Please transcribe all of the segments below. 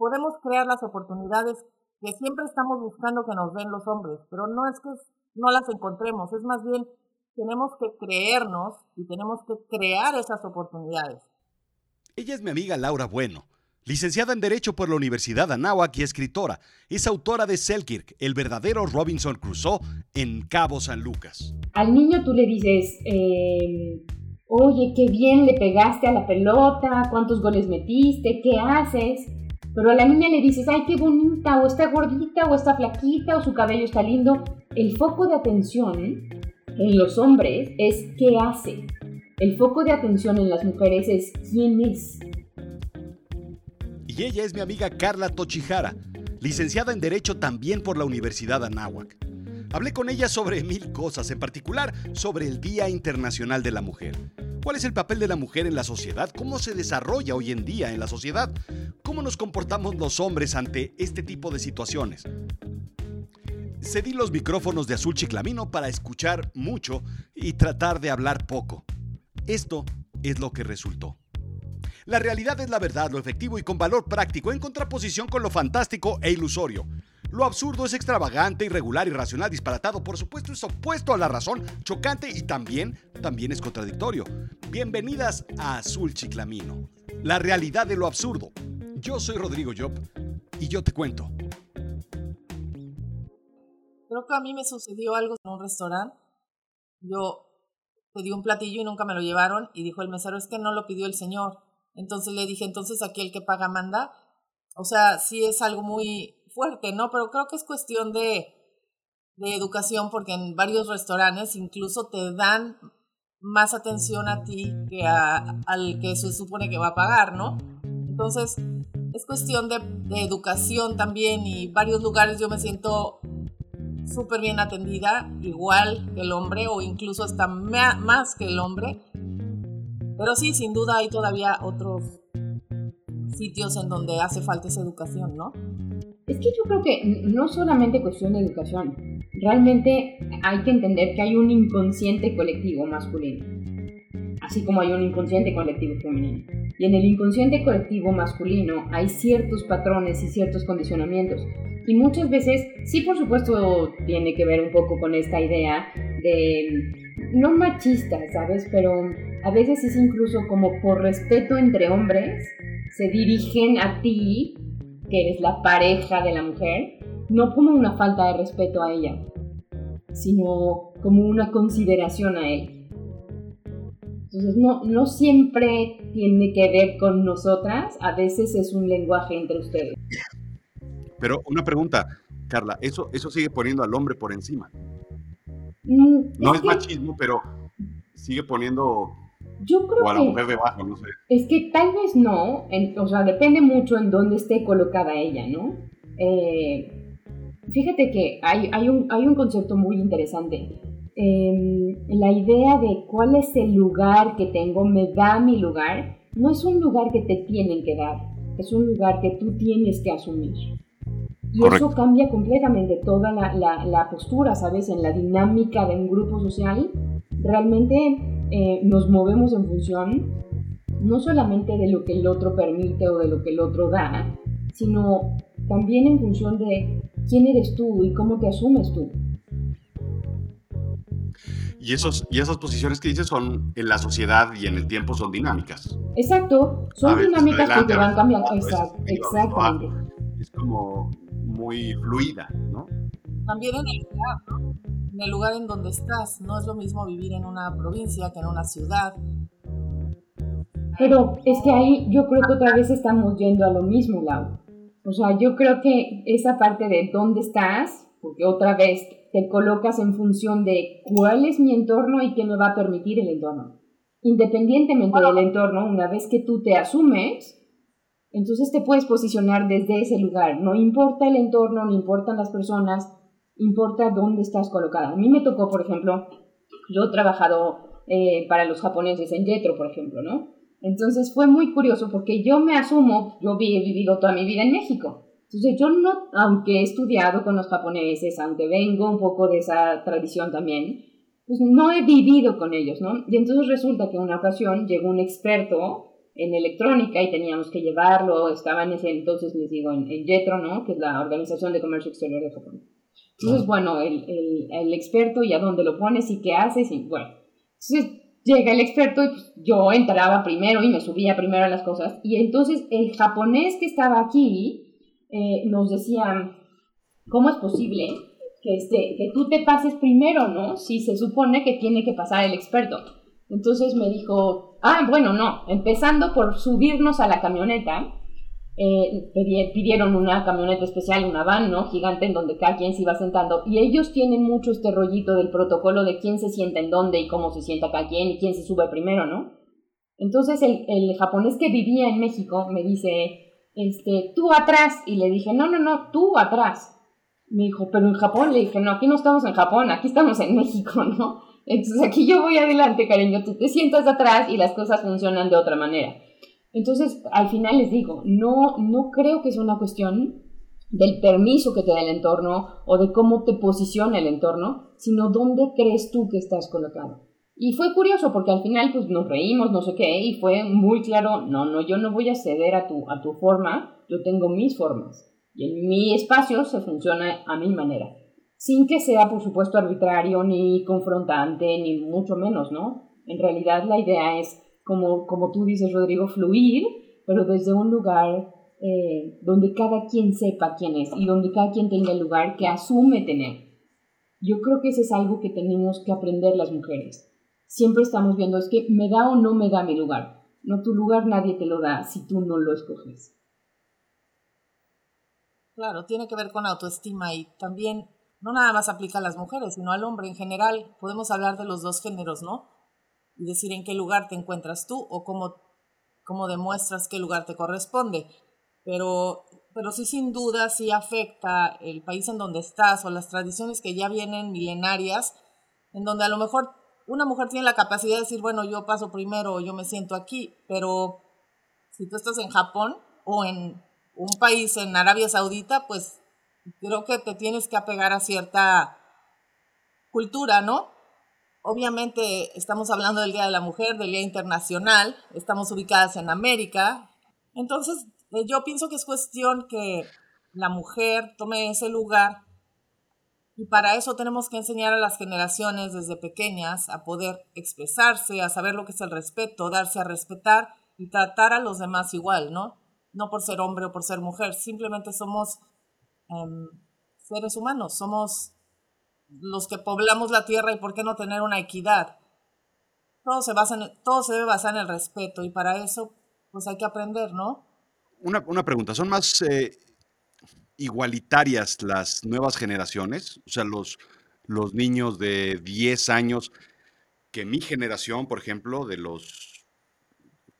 podemos crear las oportunidades que siempre estamos buscando que nos den los hombres, pero no es que no las encontremos, es más bien tenemos que creernos y tenemos que crear esas oportunidades. Ella es mi amiga Laura Bueno, licenciada en Derecho por la Universidad Anáhuac y escritora. Es autora de Selkirk, el verdadero Robinson Crusoe en Cabo San Lucas. Al niño tú le dices, eh, oye, qué bien le pegaste a la pelota, cuántos goles metiste, qué haces. Pero a la niña le dices, ay, qué bonita, o está gordita, o está flaquita, o su cabello está lindo. El foco de atención en los hombres es qué hace. El foco de atención en las mujeres es quién es. Y ella es mi amiga Carla Tochijara, licenciada en Derecho también por la Universidad Anáhuac. Hablé con ella sobre mil cosas, en particular sobre el Día Internacional de la Mujer. ¿Cuál es el papel de la mujer en la sociedad? ¿Cómo se desarrolla hoy en día en la sociedad? ¿Cómo nos comportamos los hombres ante este tipo de situaciones? Cedí los micrófonos de Azul Chiclamino para escuchar mucho y tratar de hablar poco. Esto es lo que resultó. La realidad es la verdad, lo efectivo y con valor práctico en contraposición con lo fantástico e ilusorio. Lo absurdo es extravagante, irregular, irracional, disparatado. Por supuesto, es opuesto a la razón, chocante y también, también es contradictorio. Bienvenidas a Azul Chiclamino, la realidad de lo absurdo. Yo soy Rodrigo Job y yo te cuento. Creo que a mí me sucedió algo en un restaurante. Yo pedí un platillo y nunca me lo llevaron y dijo el mesero, es que no lo pidió el señor. Entonces le dije, entonces aquí el que paga manda. O sea, sí es algo muy, fuerte, ¿no? Pero creo que es cuestión de, de educación porque en varios restaurantes incluso te dan más atención a ti que al que se supone que va a pagar, ¿no? Entonces, es cuestión de, de educación también y varios lugares yo me siento súper bien atendida, igual que el hombre o incluso hasta más que el hombre. Pero sí, sin duda hay todavía otros sitios en donde hace falta esa educación, ¿no? Es que yo creo que no solamente cuestión de educación, realmente hay que entender que hay un inconsciente colectivo masculino, así como hay un inconsciente colectivo femenino. Y en el inconsciente colectivo masculino hay ciertos patrones y ciertos condicionamientos. Y muchas veces, sí, por supuesto, tiene que ver un poco con esta idea de, no machista, ¿sabes? Pero a veces es incluso como por respeto entre hombres, se dirigen a ti que eres la pareja de la mujer, no como una falta de respeto a ella, sino como una consideración a él. Entonces, no, no siempre tiene que ver con nosotras, a veces es un lenguaje entre ustedes. Pero una pregunta, Carla, eso, eso sigue poniendo al hombre por encima. Mm, no es, machismo, pero sigue poniendo yo creo o a la mujer debajo, no sé. Es que tal vez no, o sea, depende mucho en dónde esté colocada ella, ¿no? Eh, fíjate que hay, hay, un, hay un concepto muy interesante. Em, la idea de cuál es el lugar que tengo, me da mi lugar, no es un lugar que te tienen que dar, es un lugar que tú tienes que asumir. Y eso cambia completamente toda la, la, la postura, ¿sabes? En la dinámica de un grupo social. Realmente eh, nos movemos en función no solamente de lo que el otro permite o de lo que el otro da, sino también en función de quién eres tú y cómo te asumes tú. Y, esos, y esas posiciones que dices son en la sociedad y en el tiempo son dinámicas. Exacto, son dinámicas que te van cambiando. exactamente. Es como muy fluida, ¿no? También en el ¿no? En el lugar en donde estás. No es lo mismo vivir en una provincia que en una ciudad. Pero es que ahí yo creo que otra vez estamos yendo a lo mismo, Lau. O sea, yo creo que esa parte de dónde estás, porque otra vez te colocas en función de cuál es mi entorno y qué me va a permitir el entorno. Independientemente del entorno, una vez que tú te asumes, entonces te puedes posicionar desde ese lugar. No importa el entorno, no importan las personas, importa dónde estás colocada. A mí me tocó, por ejemplo, yo he trabajado eh, para los japoneses en Jetro, por ejemplo, ¿no? Entonces fue muy curioso porque yo me asumo, yo he vivido toda mi vida en México. Entonces yo no, aunque he estudiado con los japoneses, aunque vengo un poco de esa tradición también, pues no he vivido con ellos, ¿no? Y entonces resulta que una ocasión llegó un experto en electrónica y teníamos que llevarlo, estaba en ese entonces, les digo, en, en JETRO, ¿no? Que es la Organización de Comercio Exterior de Japón. Entonces, bueno, el, el, el, experto y a dónde lo pones y qué haces y bueno. Entonces llega el experto y pues, yo entraba primero y me subía primero a las cosas y entonces el japonés que estaba aquí eh, nos decía, ¿cómo es posible que, este, que tú te pases primero, no? Si se supone que tiene que pasar el experto. Entonces me dijo, ah, bueno, no, empezando por subirnos a la camioneta, eh, pidieron una camioneta especial, una van, ¿no? Gigante en donde cada quien se iba sentando. Y ellos tienen mucho este rollito del protocolo de quién se sienta en dónde y cómo se sienta cada quien y quién se sube primero, ¿no? Entonces el, el japonés que vivía en México me dice, este, tú atrás. Y le dije, no, no, no, tú atrás. Me dijo, pero en Japón. Le dije, no, aquí no estamos en Japón, aquí estamos en México, ¿no? Entonces aquí yo voy adelante, cariño, tú te sientas atrás y las cosas funcionan de otra manera. Entonces, al final les digo, no, no creo que sea una cuestión del permiso que te da el entorno o de cómo te posiciona el entorno, sino dónde crees tú que estás colocado. Y fue curioso porque al final pues nos reímos, no sé qué, y fue muy claro, no, no, yo no voy a ceder a tu, a tu forma, yo tengo mis formas. Y en mi espacio se funciona a mi manera sin que sea, por supuesto, arbitrario ni confrontante, ni mucho menos, ¿no? En realidad la idea es, como, como tú dices, Rodrigo, fluir, pero desde un lugar eh, donde cada quien sepa quién es y donde cada quien tenga el lugar que asume tener. Yo creo que eso es algo que tenemos que aprender las mujeres. Siempre estamos viendo, es que me da o no me da mi lugar. No, tu lugar nadie te lo da si tú no lo escoges. Claro, tiene que ver con autoestima y también no nada más aplica a las mujeres, sino al hombre en general. Podemos hablar de los dos géneros, ¿no? Y decir en qué lugar te encuentras tú o cómo, cómo demuestras qué lugar te corresponde. Pero, pero sí, sin duda, sí afecta el país en donde estás o las tradiciones que ya vienen milenarias, en donde a lo mejor una mujer tiene la capacidad de decir, bueno, yo paso primero yo me siento aquí, pero si tú estás en Japón o en un país en Arabia Saudita, pues creo que te tienes que apegar a cierta cultura, ¿no? Obviamente estamos hablando del Día de la Mujer, del Día Internacional, estamos ubicadas en América, entonces eh, yo pienso que es cuestión que la mujer tome ese lugar y para eso tenemos que enseñar a las generaciones desde pequeñas a poder expresarse, a saber lo que es el respeto, darse a respetar y tratar a los demás igual, ¿no? No por ser hombre o por ser mujer, simplemente somos Em, seres humanos, somos los que poblamos la tierra y por qué no tener una equidad. Todo se, basa en, todo se debe basar en el respeto y para eso pues hay que aprender, ¿no? Una, una pregunta, ¿son más eh, igualitarias las nuevas generaciones? O sea, los, los niños de 10 años que mi generación, por ejemplo, de los,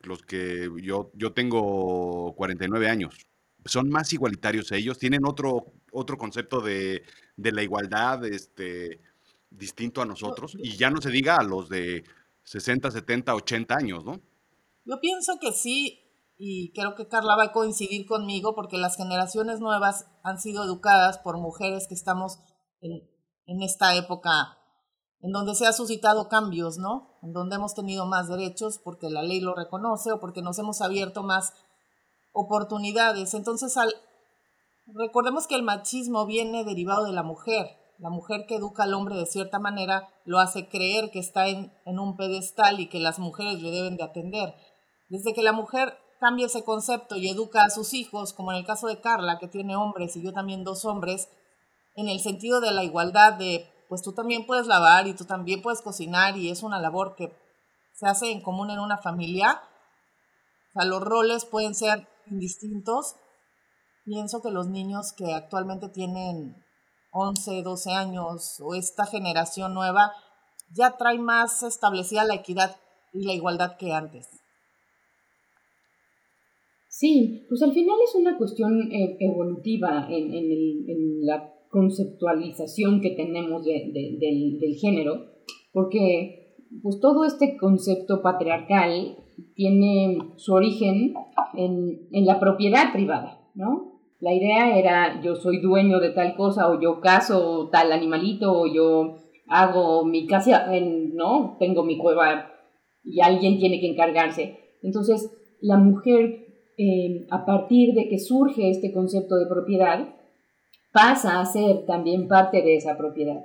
los que yo, yo tengo 49 años son más igualitarios ellos, tienen otro, otro concepto de, la igualdad este, distinto a nosotros, y ya no se diga a los de 60, 70, 80 años, ¿no? Yo pienso que sí, y creo que Carla va a coincidir conmigo, porque las generaciones nuevas han sido educadas por mujeres que estamos en, en esta época en donde se ha suscitado cambios, ¿no? En donde hemos tenido más derechos porque la ley lo reconoce o porque nos hemos abierto más oportunidades. Entonces, al, recordemos que el machismo viene derivado de la mujer. La mujer que educa al hombre de cierta manera lo hace creer que está en, en un pedestal y que las mujeres le deben de atender. Desde que la mujer cambia ese concepto y educa a sus hijos, como en el caso de Carla, que tiene hombres y yo también dos hombres, en el sentido de la igualdad de, pues tú también puedes lavar y tú también puedes cocinar y es una labor que se hace en común en una familia. O sea, los roles pueden ser indistintos, pienso que los niños que actualmente tienen 11, 12 años o esta generación nueva ya trae más establecida la equidad y la igualdad que antes. Sí, pues al final es una cuestión eh, evolutiva en, en, la conceptualización que tenemos del, del, género, porque pues todo este concepto patriarcal tiene su origen en, en la propiedad privada, ¿no? La idea era yo soy dueño de tal cosa o yo caso tal animalito o yo hago mi casa, en, ¿no? Tengo mi cueva y alguien tiene que encargarse. Entonces, la mujer, eh, a partir de que surge este concepto de propiedad, pasa a ser también parte de esa propiedad.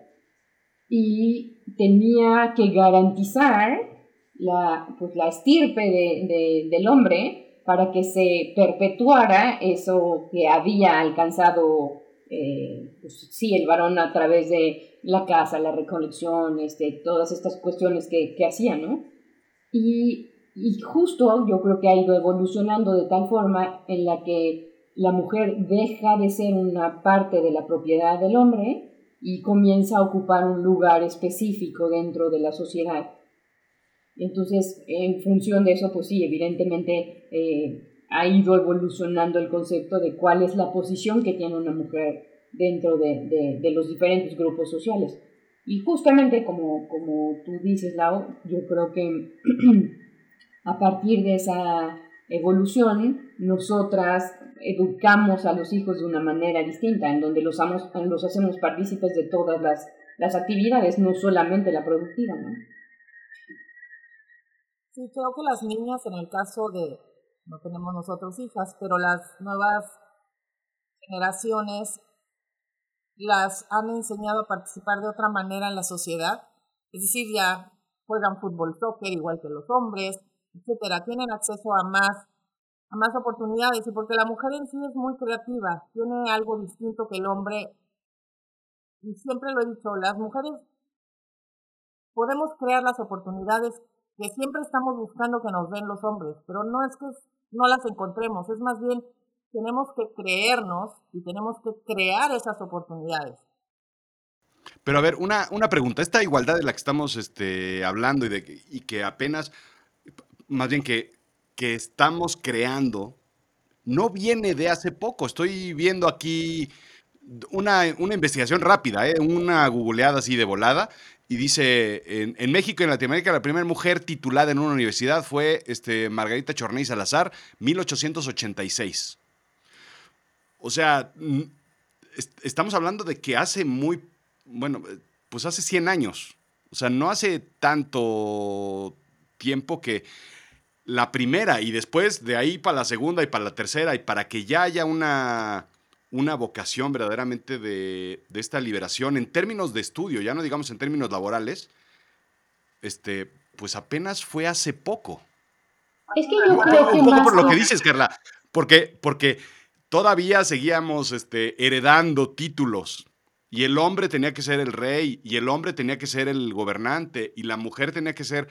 Y tenía que garantizar la, pues, la estirpe del hombre para que se perpetuara eso que había alcanzado eh, pues, sí, el varón a través de la casa, la recolección, este, todas estas cuestiones que, que hacía, ¿no? Y, y justo yo creo que ha ido evolucionando de tal forma en la que la mujer deja de ser una parte de la propiedad del hombre y comienza a ocupar un lugar específico dentro de la sociedad. Entonces, en función de eso, pues sí, evidentemente eh, ha ido evolucionando el concepto de cuál es la posición que tiene una mujer dentro de, de, los diferentes grupos sociales. Y justamente como, como tú dices, Lau, yo creo que a partir de esa evolución, nosotras educamos a los hijos de una manera distinta, en donde los, los hacemos partícipes de todas las, las actividades, no solamente la productiva. Sí, creo que las niñas, en el caso de, no tenemos nosotros hijas, pero las nuevas generaciones las han enseñado a participar de otra manera en la sociedad. Es decir, ya juegan fútbol, soccer igual que los hombres, etcétera. Tienen acceso a más, a más oportunidades y porque la mujer en sí es muy creativa, tiene algo distinto que el hombre. Y siempre lo he dicho, las mujeres podemos crear las oportunidades que siempre estamos buscando que nos den los hombres, pero no es que no las encontremos, es más bien tenemos que creernos y tenemos que crear esas oportunidades. Pero a ver, una, una pregunta, esta igualdad de la que estamos este, hablando y, de, y que apenas, más bien que, que estamos creando, no viene de hace poco. Estoy viendo aquí una, una investigación rápida, ¿eh? una googleada así de volada, y dice, en, México y en Latinoamérica la primera mujer titulada en una universidad fue este, Margarita Chorney Salazar, 1886. O sea, estamos hablando de que hace muy, bueno, pues hace 100 años. O sea, no hace tanto tiempo que la primera y después de ahí para la segunda y para la tercera y para que ya haya una una vocación verdaderamente de, esta liberación en términos de estudio, ya no digamos en términos laborales, este, pues apenas fue hace poco. Es que yo creo que un poco por lo que dices, Carla, porque, porque todavía seguíamos este, heredando títulos y el hombre tenía que ser el rey y el hombre tenía que ser el gobernante y la mujer tenía que ser...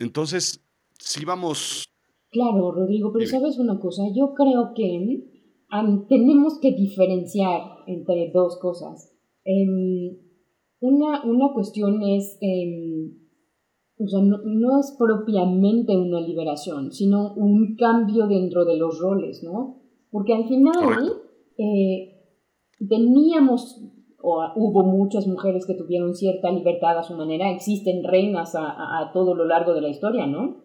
Entonces, sí vamos... Claro, Rodrigo, pero sabes una cosa, yo creo que tenemos que diferenciar entre dos cosas. Em, una, una, cuestión es, em, o sea, no, es propiamente una liberación, sino un cambio dentro de los roles, ¿no? Porque al final eh, teníamos, o hubo muchas mujeres que tuvieron cierta libertad a su manera, existen reinas a, a, todo lo largo de la historia, ¿no?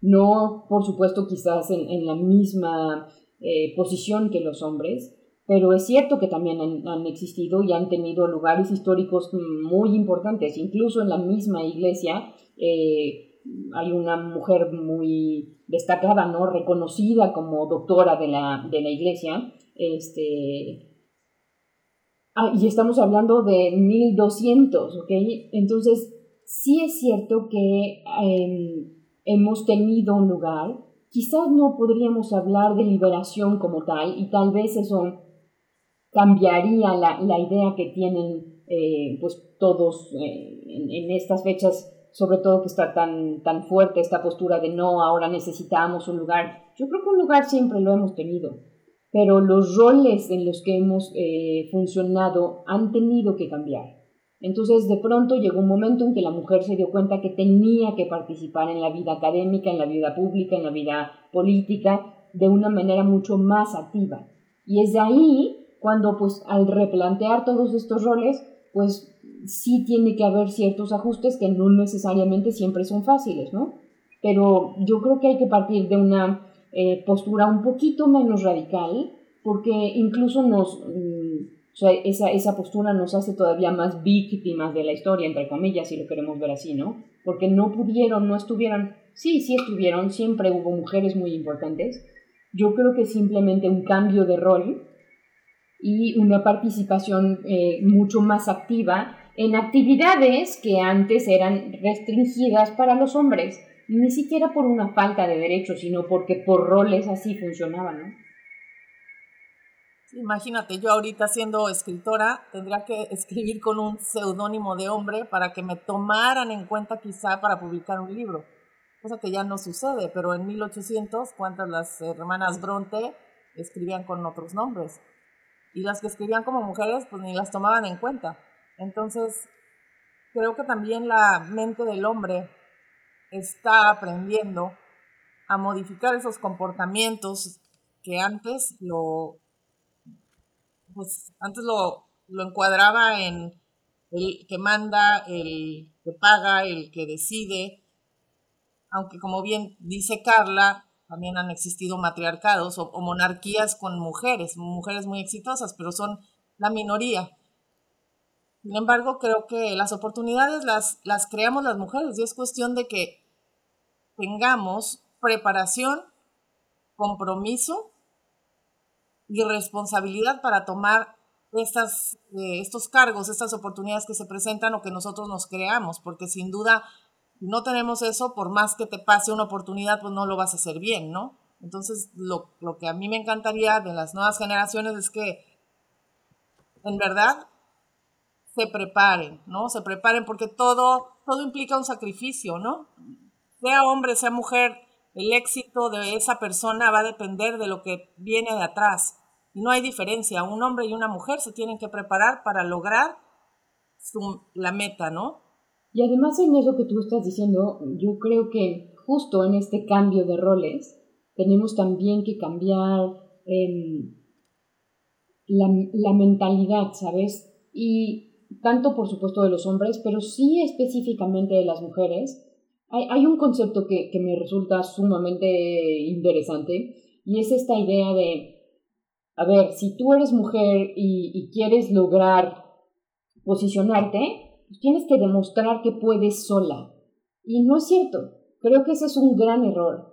No, por supuesto, quizás en, en la misma eh, posición que los hombres, pero es cierto que también han, existido y han tenido lugares históricos muy importantes, incluso en la misma iglesia eh, hay una mujer muy destacada, ¿no? reconocida como doctora de la, de la iglesia, este, ah, y estamos hablando de 1200, ¿ok? Entonces, sí es cierto que em, hemos tenido un lugar, quizás no podríamos hablar de liberación como tal y tal vez eso cambiaría la, la idea que tienen eh, pues todos eh, en, estas fechas, sobre todo que está tan, tan fuerte esta postura de no, ahora necesitamos un lugar. Yo creo que un lugar siempre lo hemos tenido, pero los roles en los que hemos eh, funcionado han tenido que cambiar. Entonces, de pronto llegó un momento en que la mujer se dio cuenta que tenía que participar en la vida académica, en la vida pública, en la vida política, de una manera mucho más activa. Y es de ahí cuando, pues, al replantear todos estos roles, pues sí tiene que haber ciertos ajustes que no necesariamente siempre son fáciles, ¿no? Pero yo creo que hay que partir de una eh, postura un poquito menos radical, porque incluso nos, mm, sea, esa, esa postura nos hace todavía más víctimas de la historia, entre comillas, si lo queremos ver así, ¿no? Porque no pudieron, no estuvieron, sí, sí estuvieron, siempre hubo mujeres muy importantes. Yo creo que simplemente un cambio de rol y una participación eh, mucho más activa en actividades que antes eran restringidas para los hombres, ni siquiera por una falta de derechos, sino porque por roles así funcionaban, ¿no? Imagínate, yo ahorita siendo escritora tendría que escribir con un seudónimo de hombre para que me tomaran en cuenta quizá para publicar un libro, cosa que ya no sucede, pero en 1800, ¿cuántas las hermanas Bronte escribían con otros nombres? Y las que escribían como mujeres, pues ni las tomaban en cuenta. Entonces, creo que también la mente del hombre está aprendiendo a modificar esos comportamientos que antes lo pues antes lo, lo encuadraba en el que manda, el que paga, el que decide, aunque como bien dice Carla, también han existido matriarcados o, monarquías con mujeres, mujeres muy exitosas, pero son la minoría. Sin embargo, creo que las oportunidades las, las creamos las mujeres y es cuestión de que tengamos preparación, compromiso y responsabilidad para tomar estas, eh, estos cargos, estas oportunidades que se presentan o que nosotros nos creamos, porque sin duda no tenemos eso, por más que te pase una oportunidad, pues no lo vas a hacer bien, ¿no? Entonces, lo, lo que a mí me encantaría de las nuevas generaciones es que, en verdad, se preparen, ¿no? Se preparen porque todo, todo implica un sacrificio, ¿no? Sea hombre, sea mujer, el éxito de esa persona va a depender de lo que viene de atrás. No hay diferencia, un hombre y una mujer se tienen que preparar para lograr la meta, ¿no? Y además en eso que tú estás diciendo, yo creo que justo en este cambio de roles tenemos también que cambiar em, la, la mentalidad, ¿sabes? Y tanto por supuesto de los hombres, pero sí específicamente de las mujeres, hay, un concepto que, me resulta sumamente interesante y es esta idea de, a ver, si tú eres mujer y, quieres lograr posicionarte, pues tienes que demostrar que puedes sola. Y no es cierto. Creo que ese es un gran error.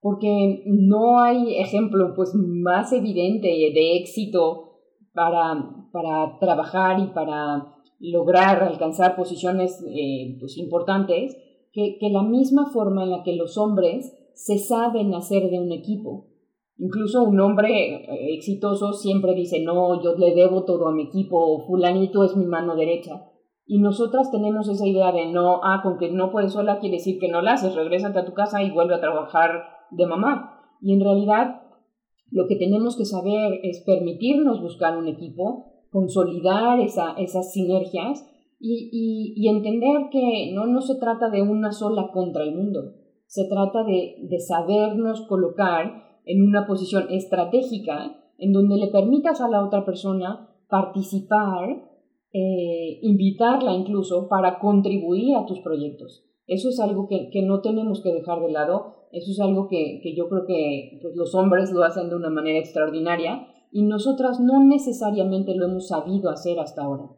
Porque no hay ejemplo pues, más evidente de éxito para, para trabajar y para lograr alcanzar posiciones eh, pues, importantes que, la misma forma en la que los hombres se saben hacer de un equipo. Incluso un hombre eh, exitoso siempre dice, no, yo le debo todo a mi equipo, fulanito es mi mano derecha. Y nosotras tenemos esa idea de no, ah, con que no puedes sola quiere decir que no la haces, regrésate a tu casa y vuelve a trabajar de mamá. Y en realidad lo que tenemos que saber es permitirnos buscar un equipo, consolidar esa, esas sinergias y, y, entender que no, no se trata de una sola contra el mundo, se trata de, de sabernos colocar en una posición estratégica en donde le permitas a la otra persona participar, eh, invitarla incluso para contribuir a tus proyectos. Eso es algo que, que, no tenemos que dejar de lado, eso es algo que, que yo creo que pues, los hombres lo hacen de una manera extraordinaria y nosotras no necesariamente lo hemos sabido hacer hasta ahora,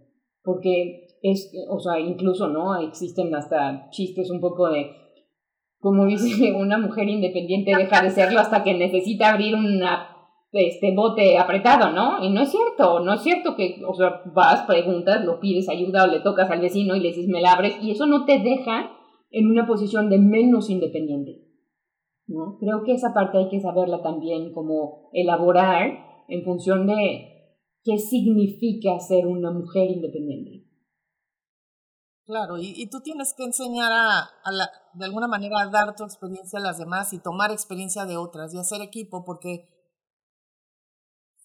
porque es, o sea, incluso, ¿no? Existen hasta chistes un poco de, como dice una mujer independiente deja de serlo hasta que necesita abrir una este bote apretado, ¿no? Y no es cierto, no es cierto que, o sea, vas, preguntas, lo pides ayuda o le tocas al vecino y le dices me la abres y eso no te deja en una posición de menos independiente, ¿no? Creo que esa parte hay que saberla también como elaborar en función de qué significa ser una mujer independiente. Claro, y, tú tienes que enseñar a, la, de alguna manera a dar tu experiencia a las demás y tomar experiencia de otras y hacer equipo, porque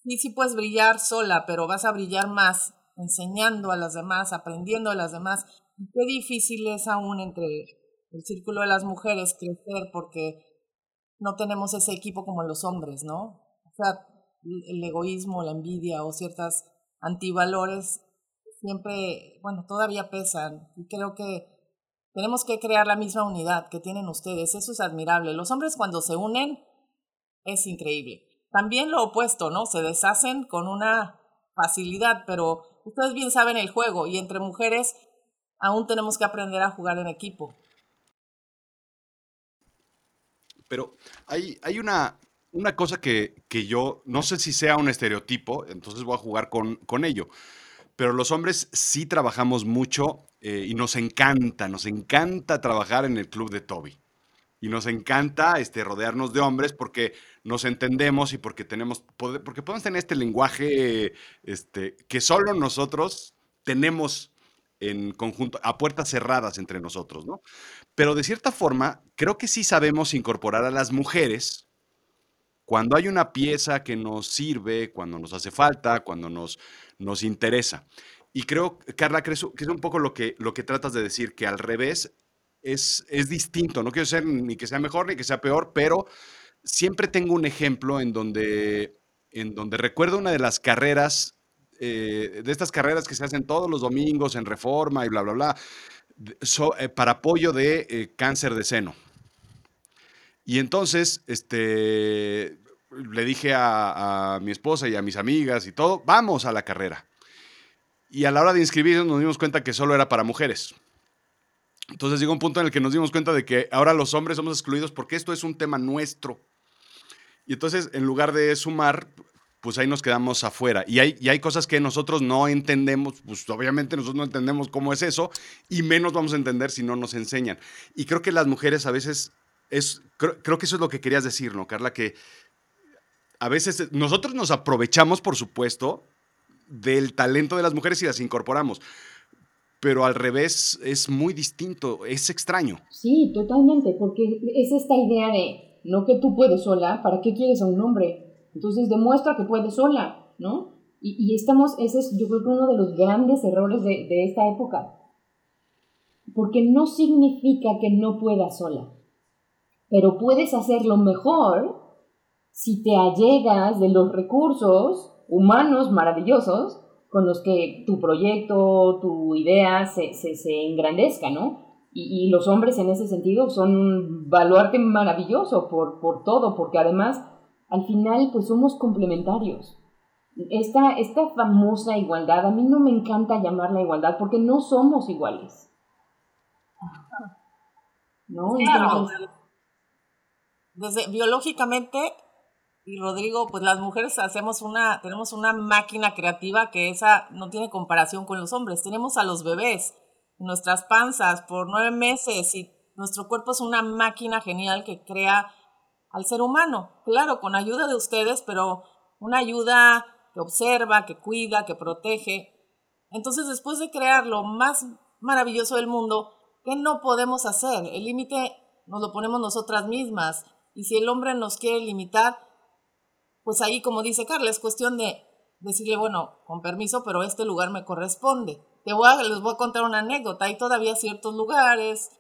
sí, sí puedes brillar sola, pero vas a brillar más enseñando a las demás, aprendiendo a las demás. Y qué difícil es aún entre el círculo de las mujeres crecer porque no tenemos ese equipo como los hombres, ¿no? O sea, el egoísmo, la envidia o ciertas antivalores siempre, bueno, todavía pesan. Y creo que tenemos que crear la misma unidad que tienen ustedes. Eso es admirable. Los hombres cuando se unen es increíble. También lo opuesto, ¿no? Se deshacen con una facilidad, pero ustedes bien saben el juego y entre mujeres aún tenemos que aprender a jugar en equipo. Pero hay, hay una, una cosa que, yo no sé si sea un estereotipo, entonces voy a jugar con, con ello. Pero los hombres sí trabajamos mucho eh, y nos encanta, nos encanta trabajar en el club de Toby. Y nos encanta este, rodearnos de hombres porque nos entendemos y porque tenemos, porque podemos tener este lenguaje este, que solo nosotros tenemos en conjunto, a puertas cerradas entre nosotros, ¿no? Pero de cierta forma, creo que sí sabemos incorporar a las mujeres cuando hay una pieza que nos sirve, cuando nos hace falta, cuando nos, nos interesa. Y creo, Carla, que es un poco lo que, lo que tratas de decir, que al revés es, es distinto. No quiero ser ni que sea mejor ni que sea peor, pero siempre tengo un ejemplo en donde, en donde recuerdo una de las carreras, eh, de estas carreras que se hacen todos los domingos en reforma y bla, bla, bla, eh, para apoyo de eh, cáncer de seno. Y entonces, este, le dije a, mi esposa y a mis amigas y todo, vamos a la carrera. Y a la hora de inscribirnos nos dimos cuenta que solo era para mujeres. Entonces llegó un punto en el que nos dimos cuenta de que ahora los hombres somos excluidos porque esto es un tema nuestro. Y entonces, en lugar de sumar, pues ahí nos quedamos afuera. Y hay, y hay cosas que nosotros no entendemos, pues obviamente nosotros no entendemos cómo es eso, y menos vamos a entender si no nos enseñan. Y creo que las mujeres a veces, es, creo, que eso es lo que querías decir, ¿no, Carla? Que a veces nosotros nos aprovechamos, por supuesto, del talento de las mujeres y las incorporamos pero al revés es muy distinto, es extraño. Sí, totalmente, porque es esta idea de, no que tú puedes sola, ¿para qué quieres a un hombre? Entonces demuestra que puedes sola, ¿no? Y, estamos, ese es yo creo que uno de los grandes errores de, de esta época, porque no significa que no puedas sola, pero puedes hacerlo mejor si te allegas de los recursos humanos maravillosos con los que tu proyecto, tu idea se, se, engrandezca, ¿no? Y, los hombres en ese sentido son un baluarte maravilloso por, por todo, porque además al final pues somos complementarios. Esta, esta famosa igualdad, a mí no me encanta llamarla igualdad porque no somos iguales. ¿No? Desde, biológicamente y Rodrigo, pues las mujeres hacemos una, tenemos una máquina creativa que esa no tiene comparación con los hombres. Tenemos a los bebés, nuestras panzas por nueve meses y nuestro cuerpo es una máquina genial que crea al ser humano. Claro, con ayuda de ustedes, pero una ayuda que observa, que cuida, que protege. Entonces, después de crear lo más maravilloso del mundo, ¿qué no podemos hacer? El límite nos lo ponemos nosotras mismas. Y si el hombre nos quiere limitar, pues ahí, como dice Carla, es cuestión de decirle, bueno, con permiso, pero este lugar me corresponde. Te voy a, les voy a contar una anécdota. Hay todavía ciertos lugares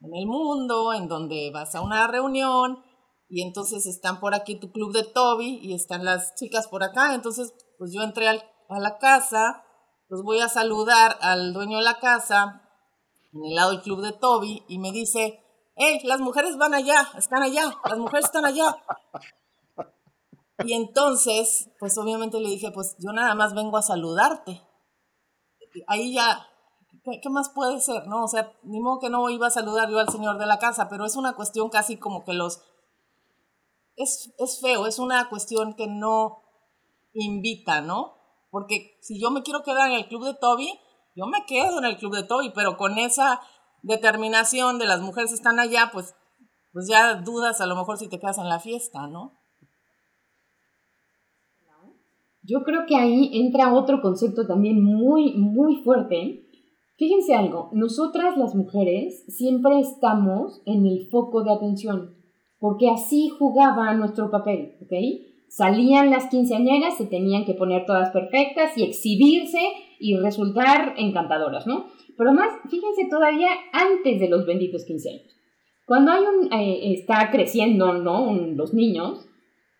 en el mundo en donde vas a una reunión y entonces están por aquí tu club de Toby y están las chicas por acá. Entonces, pues yo entré a la casa, los voy a saludar al dueño de la casa, en el lado del club de Toby, y me dice, hey, las mujeres van allá, están allá, las mujeres están allá. Y entonces, pues obviamente le dije, pues yo nada más vengo a saludarte. Ahí ya, ¿qué, más puede ser? ¿No? O sea, ni modo que no iba a saludar yo al señor de la casa, pero es una cuestión casi como que los... Es, es feo, es una cuestión que no invita, ¿no? Porque si yo me quiero quedar en el club de Toby, yo me quedo en el club de Toby, pero con esa determinación de las mujeres están allá, pues, pues ya dudas a lo mejor si te quedas en la fiesta, ¿no? Yo creo que ahí entra otro concepto también muy, muy fuerte. Fíjense algo, nosotras las mujeres siempre estamos en el foco de atención, porque así jugaba nuestro papel, ¿ok? Salían las quinceañeras, se tenían que poner todas perfectas y exhibirse y resultar encantadoras, ¿no? Pero más, fíjense todavía antes de los benditos 15 años. Cuando hay un, eh, está creciendo, ¿no? los niños,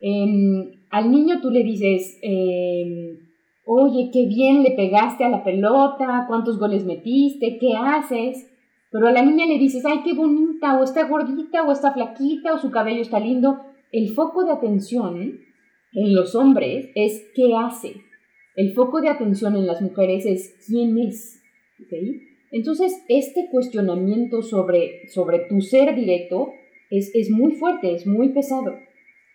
eh, al niño tú le dices, em, oye, qué bien le pegaste a la pelota, cuántos goles metiste, qué haces. Pero a la niña le dices, ay, qué bonita, o está gordita, o está flaquita, o su cabello está lindo. El foco de atención en los hombres es qué hace. el foco de atención en las mujeres es quién es. Entonces, este cuestionamiento sobre, sobre tu ser directo es, es muy fuerte, es muy pesado.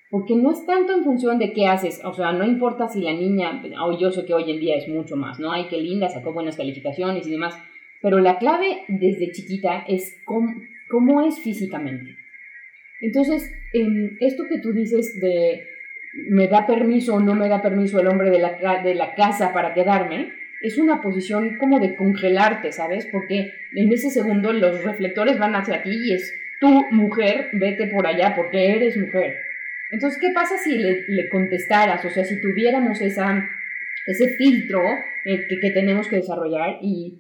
Porque no es tanto en función de qué haces, o sea, no importa si la niña, o yo sé que hoy en día es mucho más, ¿no? Ay, qué linda, sacó buenas calificaciones y demás, pero la clave desde chiquita es cómo, cómo es físicamente. Entonces, en esto que tú dices de me da permiso o no me da permiso el hombre de la, de la casa para quedarme, es una posición como de congelarte, ¿sabes? Porque en ese segundo los reflectores van hacia ti y es tu mujer, vete por allá porque eres mujer. Entonces, ¿qué pasa si le, contestaras? O sea, si tuviéramos esa, ese filtro eh, que, que tenemos que desarrollar y,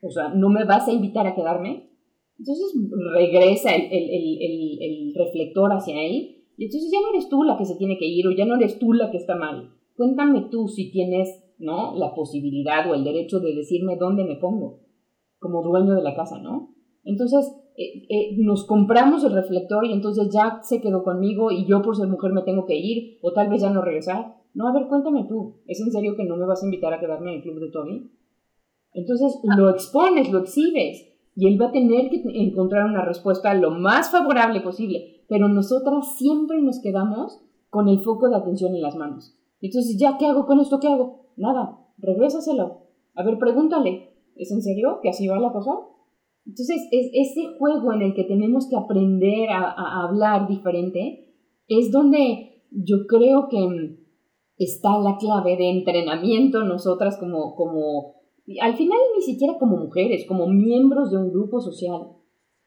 o sea, ¿no me vas a invitar a quedarme? Entonces regresa el, el, el, el, reflector hacia él y entonces ya no eres tú la que se tiene que ir o ya no eres tú la que está mal. Cuéntame tú si tienes ¿no? la posibilidad o el derecho de decirme dónde me pongo como dueño de la casa, ¿no? Entonces eh, eh, nos compramos el reflector y entonces ya se quedó conmigo y yo por ser mujer me tengo que ir o tal vez ya no regresar. No, a ver, cuéntame tú, ¿es en serio que no me vas a invitar a quedarme en el club de Toby? Entonces lo expones, lo exhibes y él va a tener que encontrar una respuesta lo más favorable posible, pero nosotras siempre nos quedamos con el foco de atención en las manos. Entonces, ¿ya qué hago con esto? ¿Qué hago? Nada, regrésaselo. A ver, pregúntale, ¿es en serio que así va la cosa? Entonces, es ese juego en el que tenemos que aprender a, a hablar diferente, es donde yo creo que está la clave de entrenamiento nosotras como, como al final ni siquiera como mujeres, como miembros de un grupo social,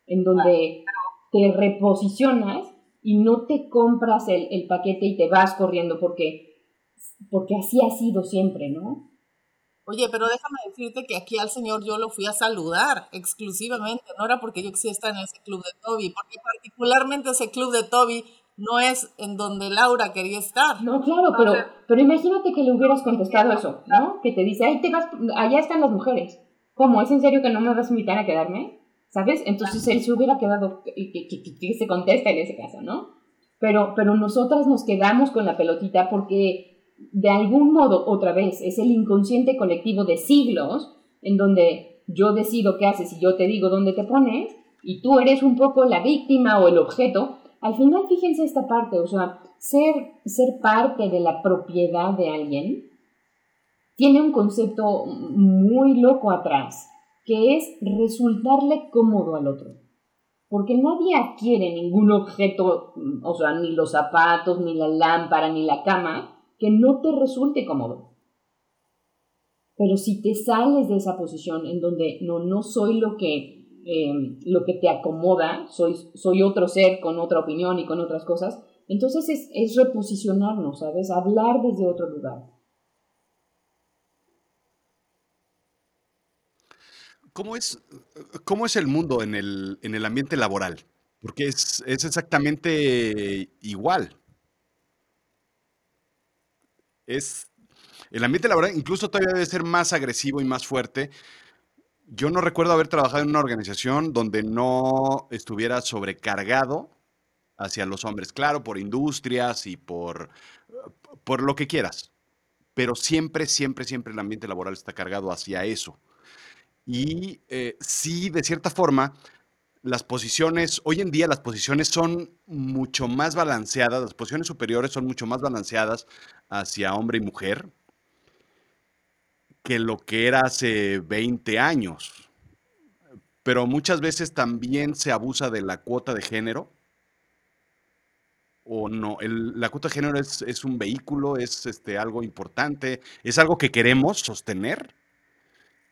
en donde te reposicionas y no te compras el, el, paquete y te vas corriendo porque, porque así ha sido siempre, ¿no? Oye, pero déjame decirte que aquí al señor yo lo fui a saludar exclusivamente, no era porque yo quisiera estar en ese club de Toby, porque particularmente ese club de Toby no es en donde Laura quería estar. No, claro, pero, pero imagínate que le hubieras contestado eso, ¿no? Que te dice, ahí te vas, allá están las mujeres. ¿Cómo? ¿Es en serio que no me vas a invitar a quedarme? ¿Sabes? Entonces él se hubiera quedado, que, que, se contesta en ese caso, ¿no? Pero, pero nosotras nos quedamos con la pelotita porque de algún modo, otra vez, es el inconsciente colectivo de siglos en donde yo decido qué haces y yo te digo dónde te pones y tú eres un poco la víctima o el objeto al final, fíjense esta parte, o sea, ser, ser parte de la propiedad de alguien tiene un concepto muy loco atrás, que es resultarle cómodo al otro. Porque nadie adquiere ningún objeto, o sea, ni los zapatos, ni la lámpara, ni la cama, que no te resulte cómodo. Pero si te sales de esa posición en donde no, no soy lo que Em, lo que te acomoda, soy, soy otro ser con otra opinión y con otras cosas, entonces es, es reposicionarnos, ¿sabes? Hablar desde otro lugar. ¿Cómo es, cómo es el mundo en el, en el ambiente laboral? Porque es, es exactamente igual. Es, el ambiente laboral incluso todavía debe ser más agresivo y más fuerte yo no recuerdo haber trabajado en una organización donde no estuviera sobrecargado hacia los hombres, claro, por industrias y por, por lo que quieras, pero siempre, siempre, siempre el ambiente laboral está cargado hacia eso. Y eh, sí, de cierta forma, las posiciones, hoy en día las posiciones son mucho más balanceadas, las posiciones superiores son mucho más balanceadas hacia hombre y mujer, que lo que era hace 20 años. Pero muchas veces también se abusa de la cuota de género. O no, la cuota de género es, un vehículo, es este, algo importante, es algo que queremos sostener,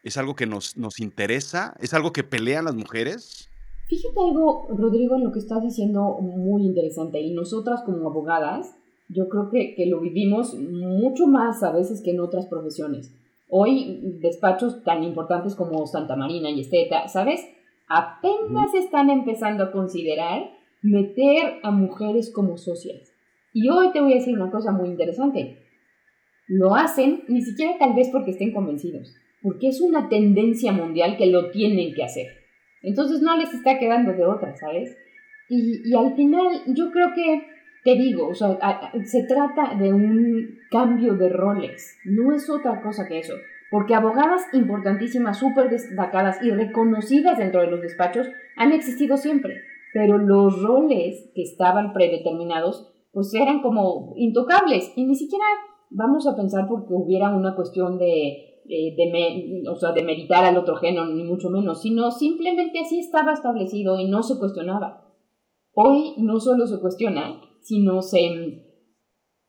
es algo que nos, nos interesa, es algo que pelean las mujeres. Fíjate algo, Rodrigo, en lo que estás diciendo muy interesante. Y nosotras como abogadas, yo creo que, que lo vivimos mucho más a veces que en otras profesiones. Hoy despachos tan importantes como Santa Marina y Esteta, ¿sabes? Apenas están empezando a considerar meter a mujeres como socias. Y hoy te voy a decir una cosa muy interesante. Lo hacen ni siquiera tal vez porque estén convencidos, porque es una tendencia mundial que lo tienen que hacer. Entonces no les está quedando de otra, ¿sabes? Y, y al final yo creo que te digo, o sea, se trata de un cambio de roles, no es otra cosa que eso. Porque abogadas importantísimas, súper destacadas y reconocidas dentro de los despachos han existido siempre, pero los roles que estaban predeterminados pues eran como intocables y ni siquiera vamos a pensar porque hubiera una cuestión de, de, o sea, de meritar al otro género, ni mucho menos, sino simplemente así estaba establecido y no se cuestionaba. Hoy no solo se cuestiona, sino se,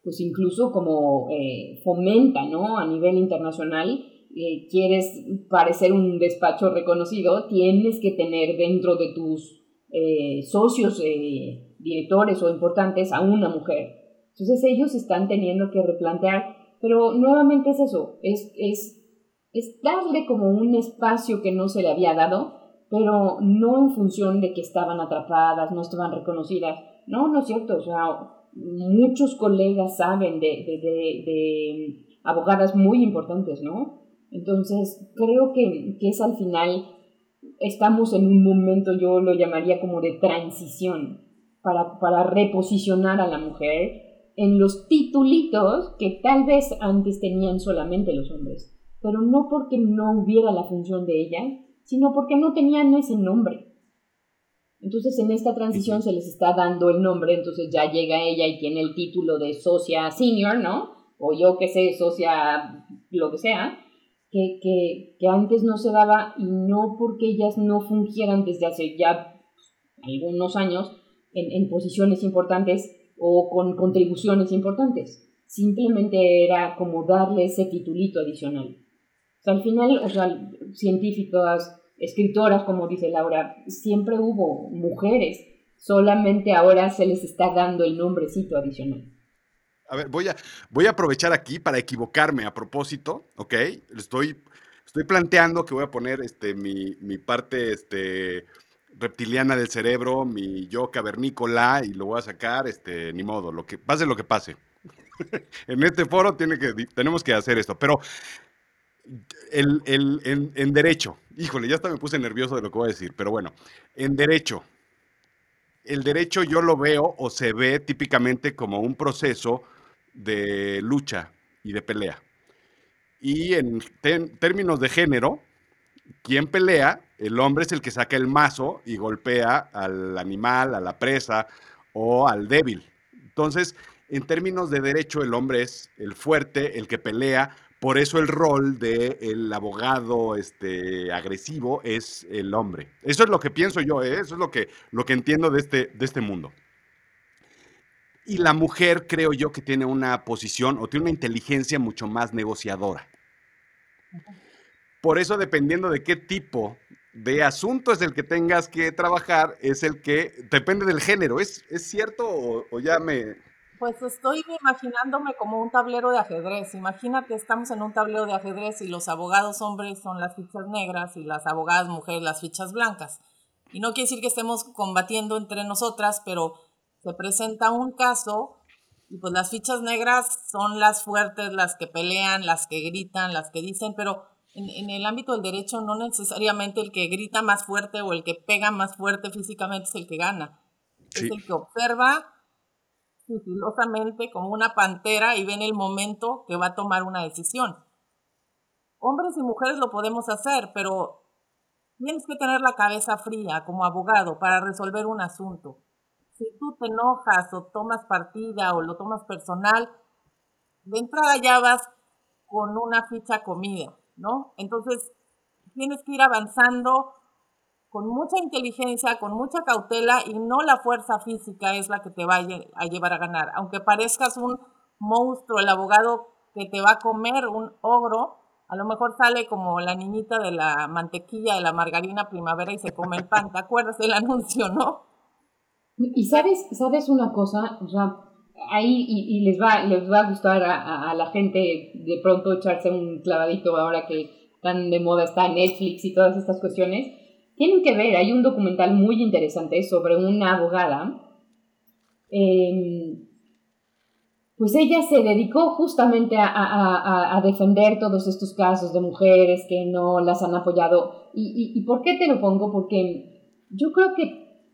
pues incluso como eh, fomenta, ¿no? A nivel internacional, eh, quieres parecer un despacho reconocido, tienes que tener dentro de tus eh, socios, directores o importantes a una mujer. Entonces ellos están teniendo que replantear, pero nuevamente es eso, es, es, es darle como un espacio que no se le había dado, pero no en función de que estaban atrapadas, no estaban reconocidas. No, no es cierto, o sea, muchos colegas saben de, de, de, abogadas muy importantes, ¿no? Entonces, creo que, que, es al final, estamos en un momento, yo lo llamaría como de transición, para, para reposicionar a la mujer en los titulitos que tal vez antes tenían solamente los hombres, pero no porque no hubiera la función de ella, sino porque no tenían ese nombre. Entonces en esta transición se les está dando el nombre, entonces ya llega ella y tiene el título de socia senior, ¿no? O yo que sé, socia lo que sea, que, que, que antes no se daba y no porque ellas no fungieran desde hace ya algunos años en, en posiciones importantes o con contribuciones importantes. Simplemente era como darle ese titulito adicional. O sea, al final, o sea, científicas, escritoras, como dice Laura, siempre hubo mujeres, solamente ahora se les está dando el nombrecito adicional. A ver, voy a, voy a aprovechar aquí para equivocarme a propósito, ¿ok? Estoy, estoy planteando que voy a poner este, mi, mi parte este, reptiliana del cerebro, mi yo cavernícola, y lo voy a sacar, este, ni modo, lo que pase lo que pase. en este foro tiene que, tenemos que hacer esto, pero el, el, en, derecho, híjole, ya hasta me puse nervioso de lo que voy a decir, pero bueno, en derecho, el derecho yo lo veo o se ve típicamente como un proceso de lucha y de pelea. Y en términos de género, quien pelea, el hombre es el que saca el mazo y golpea al animal, a la presa o al débil. Entonces, en términos de derecho, el hombre es el fuerte, el que pelea. Por eso el rol del el abogado este, agresivo es el hombre. Eso es lo que pienso yo, ¿eh? eso es lo que, lo que entiendo de este, de este mundo. Y la mujer creo yo que tiene una posición o tiene una inteligencia mucho más negociadora. Por eso, dependiendo de qué tipo de asunto es el que tengas que trabajar, es el que depende del género. ¿Es, es cierto o, ya me... Pues estoy imaginándome como un tablero de ajedrez. Imagina que estamos en un tablero de ajedrez y los abogados hombres son las fichas negras y las abogadas mujeres las fichas blancas. Y no quiere decir que estemos combatiendo entre nosotras, pero se presenta un caso y pues las fichas negras son las fuertes, las que pelean, las que gritan, las que dicen, pero en, el ámbito del derecho no necesariamente el que grita más fuerte o el que pega más fuerte físicamente es el que gana. Es el que observa sigilosamente como una pantera y ve en el momento que va a tomar una decisión. Hombres y mujeres lo podemos hacer, pero tienes que tener la cabeza fría como abogado para resolver un asunto. Si tú te enojas o tomas partida o lo tomas personal, de entrada ya vas con una ficha comida. ¿no? Entonces, tienes que ir avanzando con mucha inteligencia, con mucha cautela y no la fuerza física es la que te va a llevar a ganar. Aunque parezcas un monstruo, el abogado que te va a comer, un ogro, a lo mejor sale como la niñita de la mantequilla de la margarina primavera y se come el pan. ¿Te acuerdas del anuncio, no? Y sabes, sabes una cosa, o sea, ahí y, les, va, les va a gustar a, la gente de pronto echarse un clavadito ahora que tan de moda está Netflix y todas estas cuestiones. Tienen que ver, hay un documental muy interesante sobre una abogada. Em, pues ella se dedicó justamente a, defender todos estos casos de mujeres que no las han apoyado. ¿Y, por qué te lo pongo? Porque yo creo que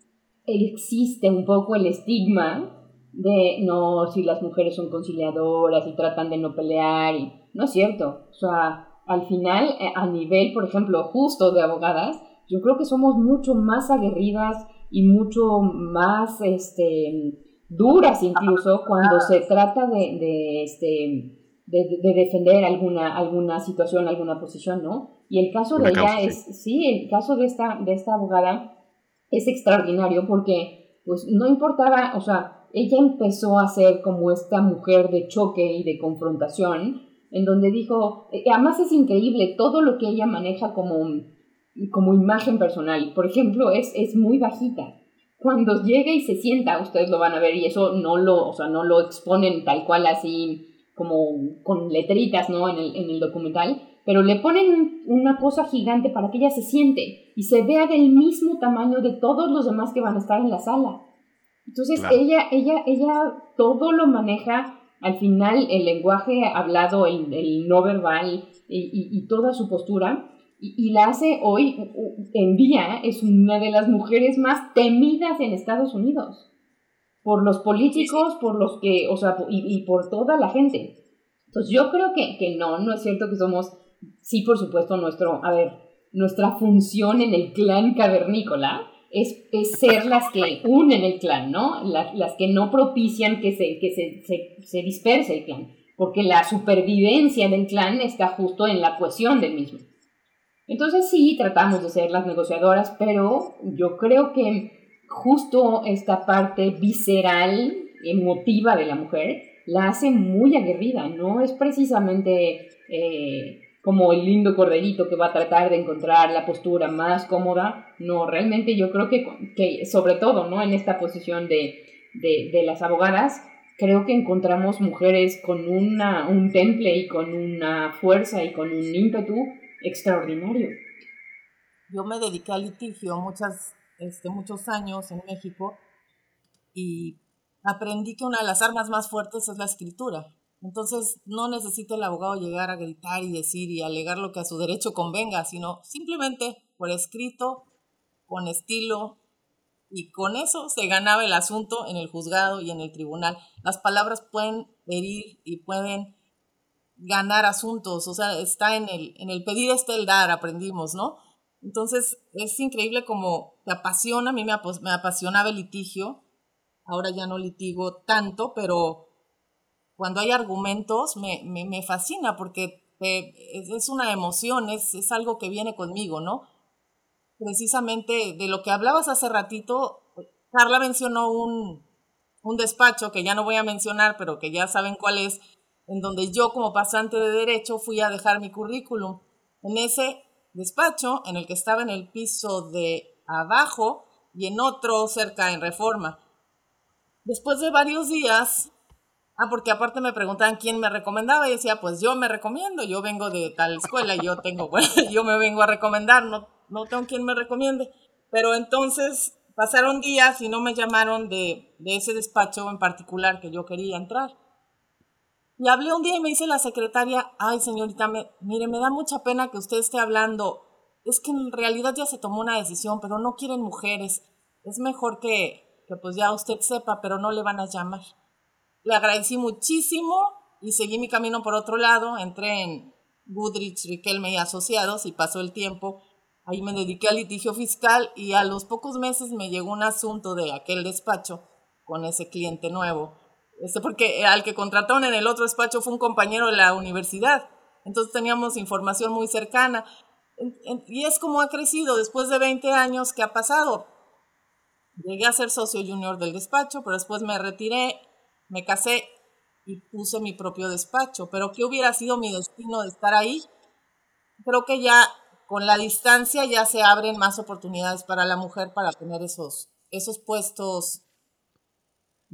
existe un poco el estigma de no, si las mujeres son conciliadoras y tratan de no pelear, no es cierto. O sea, al final, eh, a nivel, por ejemplo, justo de abogadas, yo creo que somos mucho más aguerridas y mucho más este, duras incluso cuando se trata de, de este, de, defender alguna, alguna situación, alguna posición, ¿no? Y el caso de ella es, sí, el caso de esta, de esta abogada es extraordinario porque, pues, no importaba, o sea, ella empezó a ser como esta mujer de choque y de confrontación, en donde dijo, eh, además es increíble todo lo que ella maneja como, como imagen personal. Por ejemplo, es, es muy bajita. Cuando llega y se sienta, ustedes lo van a ver y eso no lo, o sea, no lo exponen tal cual así como con letritas, ¿no? En el, en el documental, pero le ponen una cosa gigante para que ella se siente y se vea del mismo tamaño de todos los demás que van a estar en la sala. Entonces ella, ella, ella todo lo maneja, al final el lenguaje hablado, el, el no verbal y, y, toda su postura, y, la hace hoy en día, es una de las mujeres más temidas en Estados Unidos por los políticos, por los que, o sea, y, y por toda la gente. Entonces yo creo que, que no, no es cierto que somos, sí, por supuesto, nuestro, a ver, nuestra función en el clan cavernícola es, es ser las que unen el clan, ¿no? Las, las que no propician que, se, que se, se, se disperse el clan, porque la supervivencia del clan está justo en la cohesión del mismo. Entonces sí, tratamos de ser las negociadoras, pero yo creo que justo esta parte visceral, emotiva de la mujer, la hace muy aguerrida, no es precisamente eh, como el lindo corderito que va a tratar de encontrar la postura más cómoda, no, realmente yo creo que, que sobre todo, ¿no? En esta posición de, de, de las abogadas, creo que encontramos mujeres con una, un temple y con una fuerza y con un ímpetu extraordinario. Yo me dediqué al litigio muchas este, muchos años en México y aprendí que una de las armas más fuertes es la escritura. Entonces no necesita el abogado llegar a gritar y decir y alegar lo que a su derecho convenga, sino simplemente por escrito, con estilo, y con eso se ganaba el asunto en el juzgado y en el tribunal. Las palabras pueden herir y pueden ganar asuntos, o sea, está en el, en el pedir está el dar, aprendimos, ¿no? Entonces, es increíble como te apasiona, a mí me, apasionaba el litigio, ahora ya no litigo tanto, pero cuando hay argumentos me, me, fascina porque es, una emoción, es, es algo que viene conmigo, ¿no? Precisamente de lo que hablabas hace ratito, Carla mencionó un, un despacho que ya no voy a mencionar, pero que ya saben cuál es, en donde yo como pasante de derecho fui a dejar mi currículum. En ese despacho en el que estaba en el piso de abajo y en otro cerca en reforma. Después de varios días, ah, porque aparte me preguntaban quién me recomendaba y decía, pues yo me recomiendo, yo vengo de tal escuela, y yo tengo, bueno, yo me vengo a recomendar, no, no tengo quien me recomiende. Pero entonces pasaron días y no me llamaron de, de ese despacho en particular que yo quería entrar. Y hablé un día y me dice la secretaria, ay señorita, mire, me da mucha pena que usted esté hablando. Es que en realidad ya se tomó una decisión, pero no quieren mujeres. Es mejor que, que pues ya usted sepa, pero no le van a llamar. Le agradecí muchísimo y seguí mi camino por otro lado. Entré en Goodrich, Riquelme y Asociados y pasó el tiempo. Ahí me dediqué al litigio fiscal y a los pocos meses me llegó un asunto de aquel despacho con ese cliente nuevo este, porque al que contrataron en el otro despacho fue un compañero de la universidad. Entonces teníamos información muy cercana. Y es como ha crecido después de 20 años que ha pasado. Llegué a ser socio junior del despacho, pero después me retiré, me casé y puse mi propio despacho. Pero ¿qué hubiera sido mi destino de estar ahí? Creo que ya con la distancia ya se abren más oportunidades para la mujer para tener esos, esos puestos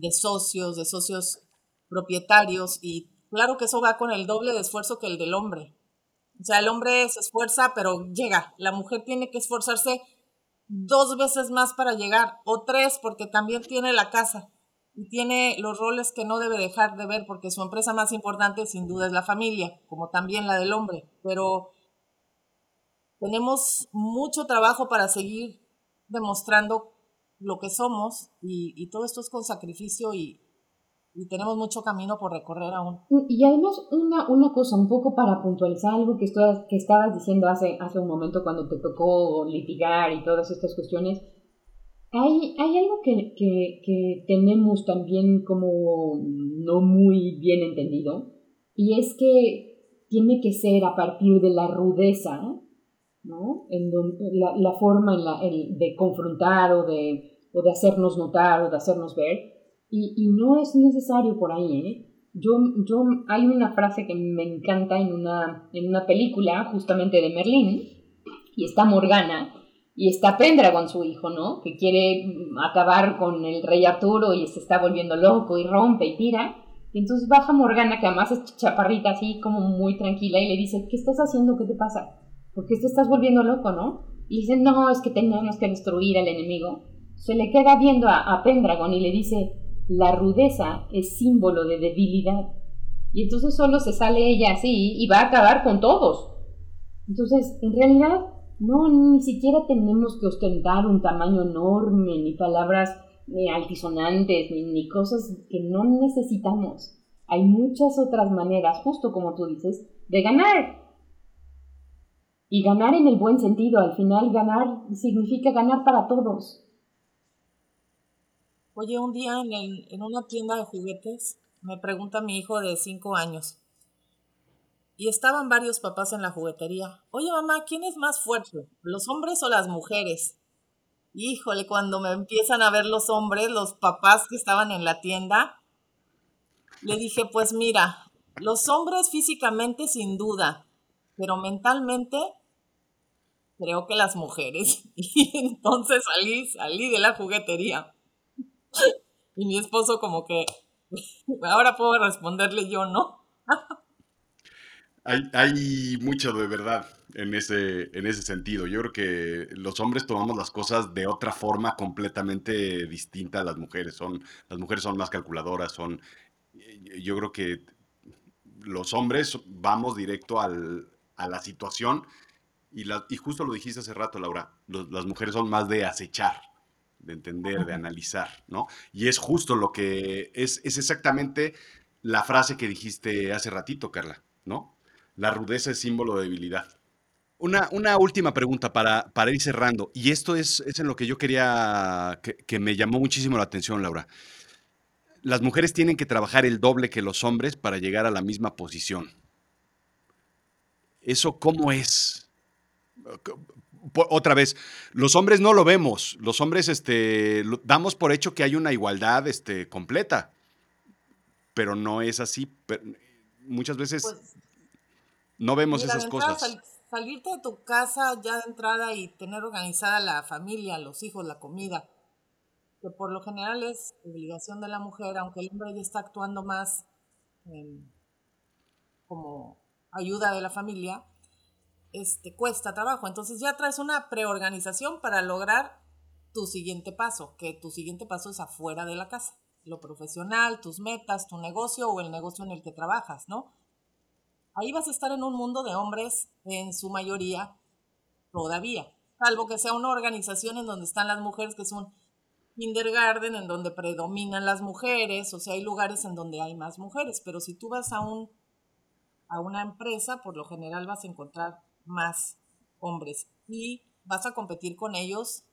de socios, de socios propietarios y claro que eso va con el doble de esfuerzo que el del hombre. O sea, el hombre se esfuerza, pero llega. La mujer tiene que esforzarse dos veces más para llegar, o tres, porque también tiene la casa y tiene los roles que no debe dejar de ver, porque su empresa más importante sin duda es la familia, como también la del hombre. Pero tenemos mucho trabajo para seguir demostrando lo que somos y, todo esto es con sacrificio y, y tenemos mucho camino por recorrer aún. Y además, una, una cosa, un poco para puntualizar algo que, estabas, que estabas diciendo hace, hace un momento cuando te tocó litigar y todas estas cuestiones, hay, hay algo que, que, que tenemos también como no muy bien entendido, y es que tiene que ser a partir de la rudeza, ¿no? En la, la, forma en la, de confrontar o de, o de hacernos notar o de hacernos ver, y, y no es necesario por ahí, ¿eh? Yo, yo, hay una frase que me encanta en una, en una película justamente de Merlín, y está Morgana, y está Pendragon, su hijo, ¿no? Que quiere acabar con el rey Arturo y se está volviendo loco y rompe y tira. Y entonces baja Morgana, que además es chaparrita así como muy tranquila, y le dice, ¿qué estás haciendo? ¿Qué te pasa? ¿Por qué te estás volviendo loco, no? Y dice, no, es que tenemos que destruir al enemigo. Se le queda viendo a, a Pendragon y le dice, la rudeza es símbolo de debilidad. Y entonces solo se sale ella así y va a acabar con todos. Entonces, en realidad, no, ni siquiera tenemos que ostentar un tamaño enorme, ni palabras ni altisonantes, ni, ni cosas que no necesitamos. Hay muchas otras maneras, justo como tú dices, de ganar. Y ganar en el buen sentido, al final ganar significa ganar para todos. Oye, un día en, una tienda de juguetes me pregunta mi hijo de 5 años, y estaban varios papás en la juguetería. Oye, mamá, ¿quién es más fuerte? ¿Los hombres o las mujeres? Híjole, cuando me empiezan a ver los hombres, los papás que estaban en la tienda, le dije, pues mira, los hombres físicamente sin duda, pero mentalmente creo que las mujeres. Y entonces salí, salí de la juguetería. Y mi esposo como que, ahora puedo responderle yo, ¿no? Hay, hay, mucho de verdad en ese, en ese sentido. Yo creo que los hombres tomamos las cosas de otra forma completamente distinta a las mujeres. Son, las mujeres son más calculadoras, son. Yo creo que los hombres vamos directo al, a la situación y, la, y, justo lo dijiste hace rato, Laura, las mujeres son más de acechar, de entender, de analizar, ¿no? Y es justo lo que es, es exactamente la frase que dijiste hace ratito, Carla, ¿no? La rudeza es símbolo de debilidad. Una, una última pregunta para, para, ir cerrando, y esto es, es en lo que yo quería, que, que, me llamó muchísimo la atención, Laura. Las mujeres tienen que trabajar el doble que los hombres para llegar a la misma posición. ¿Eso cómo es? Otra vez, los hombres no lo vemos, los hombres este, damos por hecho que hay una igualdad este, completa, pero no es así. Muchas veces... Pues no vemos Mira, esas cosas. Sal, salirte de tu casa ya de entrada y tener organizada la familia, los hijos, la comida, que por lo general es obligación de la mujer, aunque el hombre ya está actuando más eh, como ayuda de la familia, este, cuesta trabajo. Entonces ya traes una preorganización para lograr tu siguiente paso, que tu siguiente paso es afuera de la casa, lo profesional, tus metas, tu negocio o el negocio en el que trabajas, ¿no? ahí vas a estar en un mundo de hombres en su mayoría todavía, salvo que sea una organización en donde están las mujeres, que es un kindergarten en donde predominan las mujeres, o sea, hay lugares en donde hay más mujeres, pero si tú vas a un a una empresa, por lo general vas a encontrar más hombres y vas a competir con ellos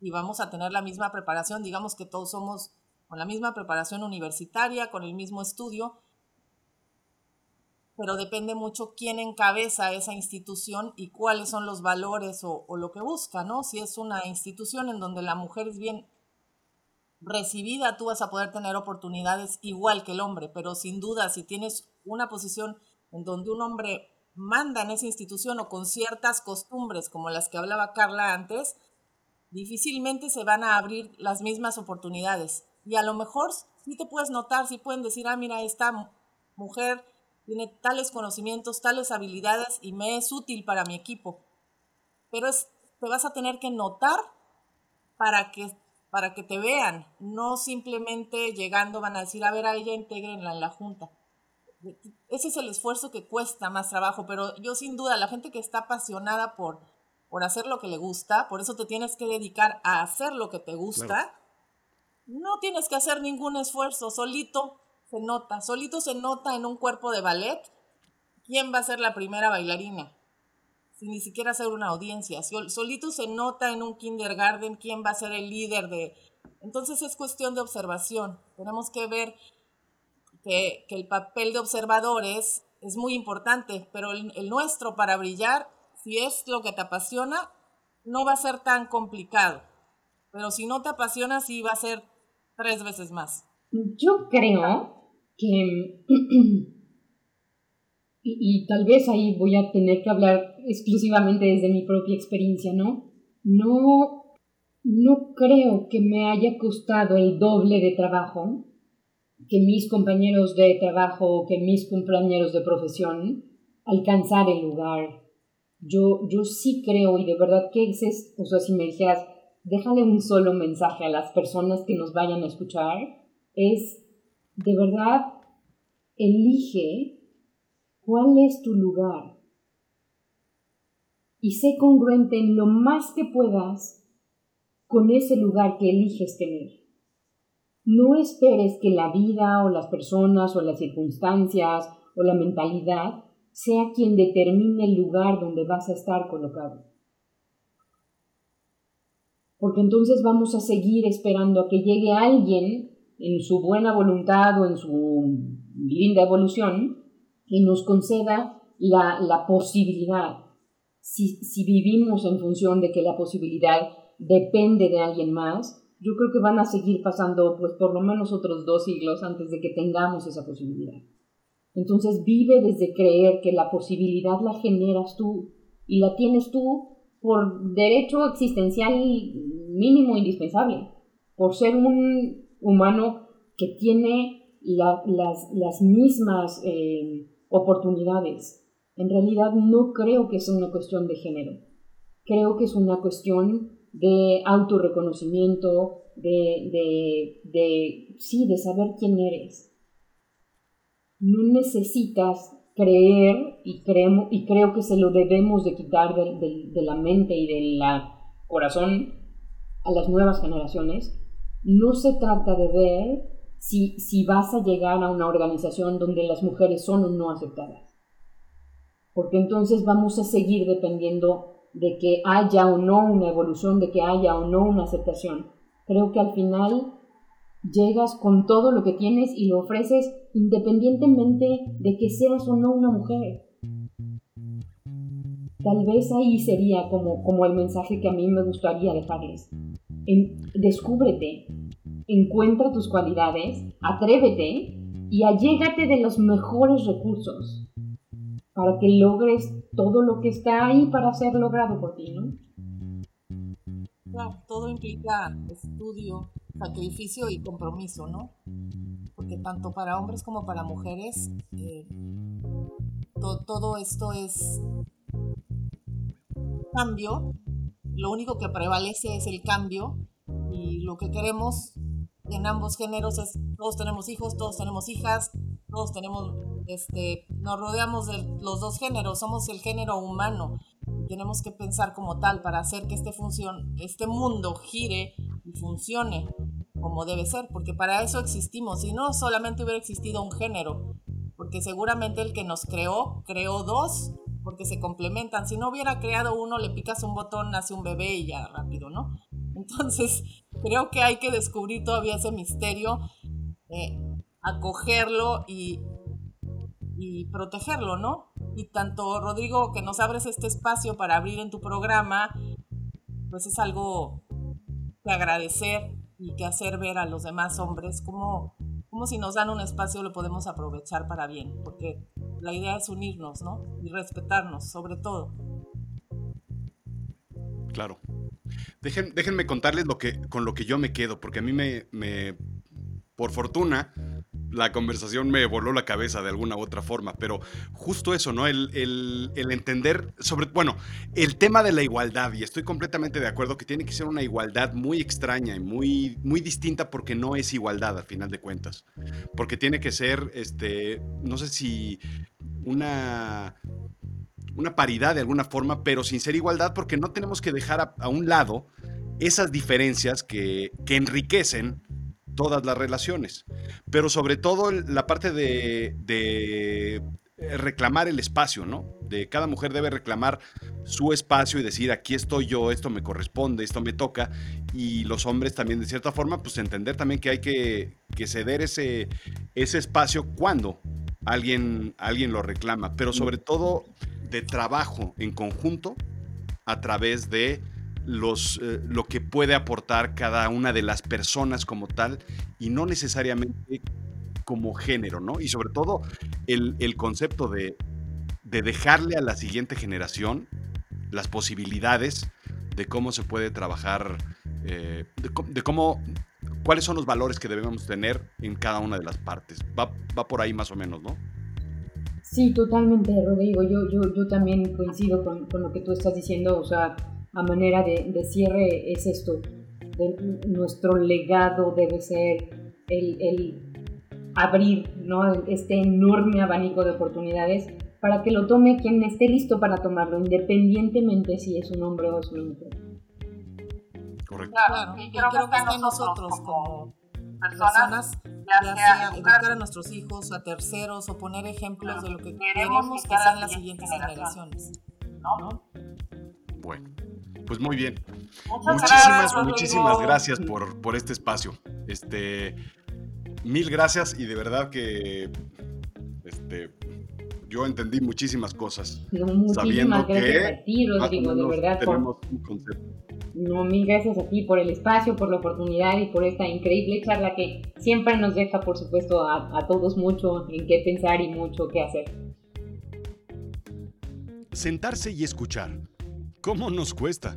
y vamos a tener la misma preparación, digamos que todos somos con la misma preparación universitaria, con el mismo estudio, pero depende mucho quién encabeza esa institución y cuáles son los valores o, lo que busca, ¿no? Si es una institución en donde la mujer es bien recibida, tú vas a poder tener oportunidades igual que el hombre, pero sin duda si tienes una posición en donde un hombre manda en esa institución o con ciertas costumbres como las que hablaba Carla antes, difícilmente se van a abrir las mismas oportunidades. Y a lo mejor sí te puedes notar, sí pueden decir, ah, mira, esta mujer tiene tales conocimientos, tales habilidades y me es útil para mi equipo. Pero es, te vas a tener que notar para que, para que te vean, no simplemente llegando van a decir, a ver, a ella integrenla en la junta. Ese es el esfuerzo que cuesta más trabajo, pero yo sin duda, la gente que está apasionada por, por hacer lo que le gusta, por eso te tienes que dedicar a hacer lo que te gusta, claro. no tienes que hacer ningún esfuerzo, solito se nota, solito se nota en un cuerpo de ballet quién va a ser la primera bailarina, sin ni siquiera hacer una audiencia, solito se nota en un kindergarten quién va a ser el líder de... Entonces es cuestión de observación, tenemos que ver que, el papel de observadores es muy importante, pero el nuestro para brillar, si es lo que te apasiona, no va a ser tan complicado. Pero si no te apasiona, sí va a ser tres veces más. Yo creo que, y, tal vez ahí voy a tener que hablar exclusivamente desde mi propia experiencia, ¿no? No, no creo que me haya costado el doble de trabajo que mis compañeros de trabajo, que mis compañeros de profesión, alcanzar el lugar. Yo, yo sí creo, y de verdad que es, o sea, si me dijeras, déjale un solo mensaje a las personas que nos vayan a escuchar, es de verdad, elige cuál es tu lugar y sé congruente en lo más que puedas con ese lugar que eliges tener. No esperes que la vida o las personas o las circunstancias o la mentalidad sea quien determine el lugar donde vas a estar colocado porque entonces vamos a seguir esperando a que llegue alguien en su buena voluntad o en su linda evolución y nos conceda la, posibilidad. Si, si vivimos en función de que la posibilidad depende de alguien más, yo creo que van a seguir pasando pues por lo menos otros dos siglos antes de que tengamos esa posibilidad. Entonces vive desde creer que la posibilidad la generas tú y la tienes tú por derecho existencial mínimo indispensable, por ser un humano que tiene las, mismas eh, oportunidades. En realidad no creo que sea una cuestión de género, creo que es una cuestión de autorreconocimiento, de, de, de, sí, de saber quién eres. No necesitas creer y, creemos, y creo que se lo debemos de quitar de, de la mente y del corazón a las nuevas generaciones, no se trata de ver si, si vas a llegar a una organización donde las mujeres son o no aceptadas. Porque entonces vamos a seguir dependiendo de que haya o no una evolución, de que haya o no una aceptación. Creo que al final llegas con todo lo que tienes y lo ofreces independientemente de que seas o no una mujer. Tal vez ahí sería como, como el mensaje que a mí me gustaría dejarles. descúbrete, encuentra tus cualidades, atrévete y allégate de los mejores recursos para que logres todo lo que está ahí para ser logrado por ti, ¿no? Claro, todo implica estudio, sacrificio y compromiso, ¿no? Porque tanto para hombres como para mujeres, eh, todo esto es cambio, lo único que prevalece es el cambio y lo que queremos en ambos géneros es todos tenemos hijos, todos tenemos hijas, todos tenemos, este, nos rodeamos de los dos géneros, somos el género humano. Tenemos que pensar como tal para hacer que este, función, este mundo gire y funcione como debe ser, porque para eso existimos. Si no, solamente hubiera existido un género, porque seguramente el que nos creó, creó dos porque se complementan. Si no hubiera creado uno, le picas un botón, nace un bebé y ya rápido, ¿no? Entonces, creo que hay que descubrir todavía ese misterio, eh, acogerlo y, y protegerlo, ¿no? Y tanto, Rodrigo, que nos abres este espacio para abrir en tu programa, pues es algo que agradecer y que hacer ver a los demás hombres como, como si nos dan un espacio lo podemos aprovechar para bien, porque la idea es unirnos, ¿no? Y respetarnos, sobre todo. Claro. déjenme contarles lo que, con lo que yo me quedo, porque a mí me, por fortuna, la conversación me voló la cabeza de alguna u otra forma, pero justo eso, ¿no? El, entender sobre, bueno, el tema de la igualdad, y estoy completamente de acuerdo que tiene que ser una igualdad muy extraña y muy, muy distinta porque no es igualdad al final de cuentas, porque tiene que ser, este, no sé si una una paridad de alguna forma, pero sin ser igualdad, porque no tenemos que dejar a, un lado esas diferencias que, que enriquecen todas las relaciones, pero sobre todo la parte de, de reclamar el espacio, ¿no? De cada mujer debe reclamar su espacio y decir, aquí estoy yo, esto me corresponde, esto me toca, y los hombres también de cierta forma, pues entender también que hay que, que ceder ese, ese espacio cuando alguien, alguien lo reclama, pero sobre todo de trabajo en conjunto a través de los, eh, lo que puede aportar cada una de las personas como tal y no necesariamente como género, ¿no? Y sobre todo el, el concepto de, de, dejarle a la siguiente generación las posibilidades de cómo se puede trabajar, eh, de, de, cómo, cuáles son los valores que debemos tener en cada una de las partes. Va, va por ahí más o menos, ¿no? Sí, totalmente, Rodrigo. Yo, yo, yo también coincido con, con lo que tú estás diciendo. O sea, a manera de, de cierre es esto. De, nuestro legado debe ser el, el abrir ¿no? este enorme abanico de oportunidades para que lo tome quien esté listo para tomarlo, independientemente si es un hombre o es una mujer. Correcto. Claro, y creo, creo que está en nosotros como personas, ya sea educar a nuestros hijos, a terceros o poner ejemplos de lo que queremos que sean las siguientes generaciones. ¿no? Bueno, pues muy bien. Muchas muchísimas, gracias, muchísimas gracias por, por este espacio. Este, mil gracias y de verdad que este, yo entendí muchísimas cosas. No, muchísimas sabiendo gracias que a ti, Rodrigo, de verdad. Tenemos por... un concepto. No, mil gracias a ti por el espacio, por la oportunidad y por esta increíble charla que siempre nos deja, por supuesto, a, a todos mucho en qué pensar y mucho qué hacer. Sentarse y escuchar. ¿Cómo nos cuesta?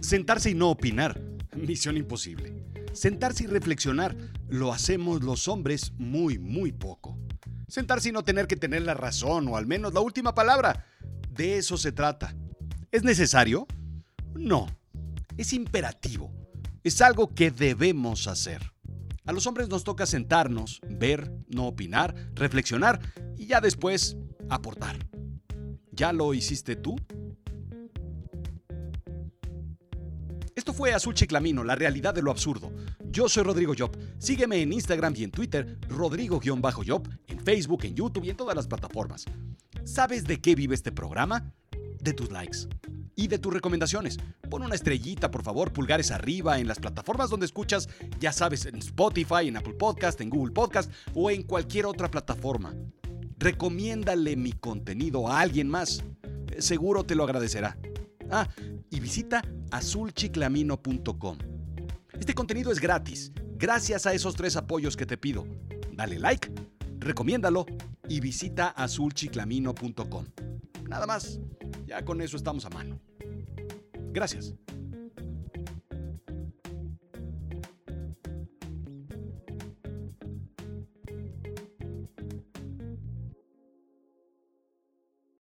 Sentarse y no opinar. Misión imposible. Sentarse y reflexionar. Lo hacemos los hombres muy, muy poco. Sentarse y no tener que tener la razón o al menos la última palabra. De eso se trata. ¿Es necesario? No. Es imperativo. Es algo que debemos hacer. A los hombres nos toca sentarnos, ver, no opinar, reflexionar y ya después aportar. ¿Ya lo hiciste tú? Esto fue Azul Chiclamino, la realidad de lo absurdo. Yo soy Rodrigo Job. Sígueme en Instagram y en Twitter, Rodrigo-Job, en Facebook, en YouTube y en todas las plataformas. ¿Sabes de qué vive este programa? De tus likes y de tus recomendaciones. Pon una estrellita, por favor, pulgares arriba en las plataformas donde escuchas, ya sabes, en Spotify, en Apple Podcast, en Google Podcast o en cualquier otra plataforma. Recomiéndale mi contenido a alguien más. Seguro te lo agradecerá. Ah, y visita azulchiclamino.com. Este contenido es gratis, gracias a esos tres apoyos que te pido. Dale like, recomiéndalo y visita azulchiclamino.com. Nada más, ya con eso estamos a mano. Gracias.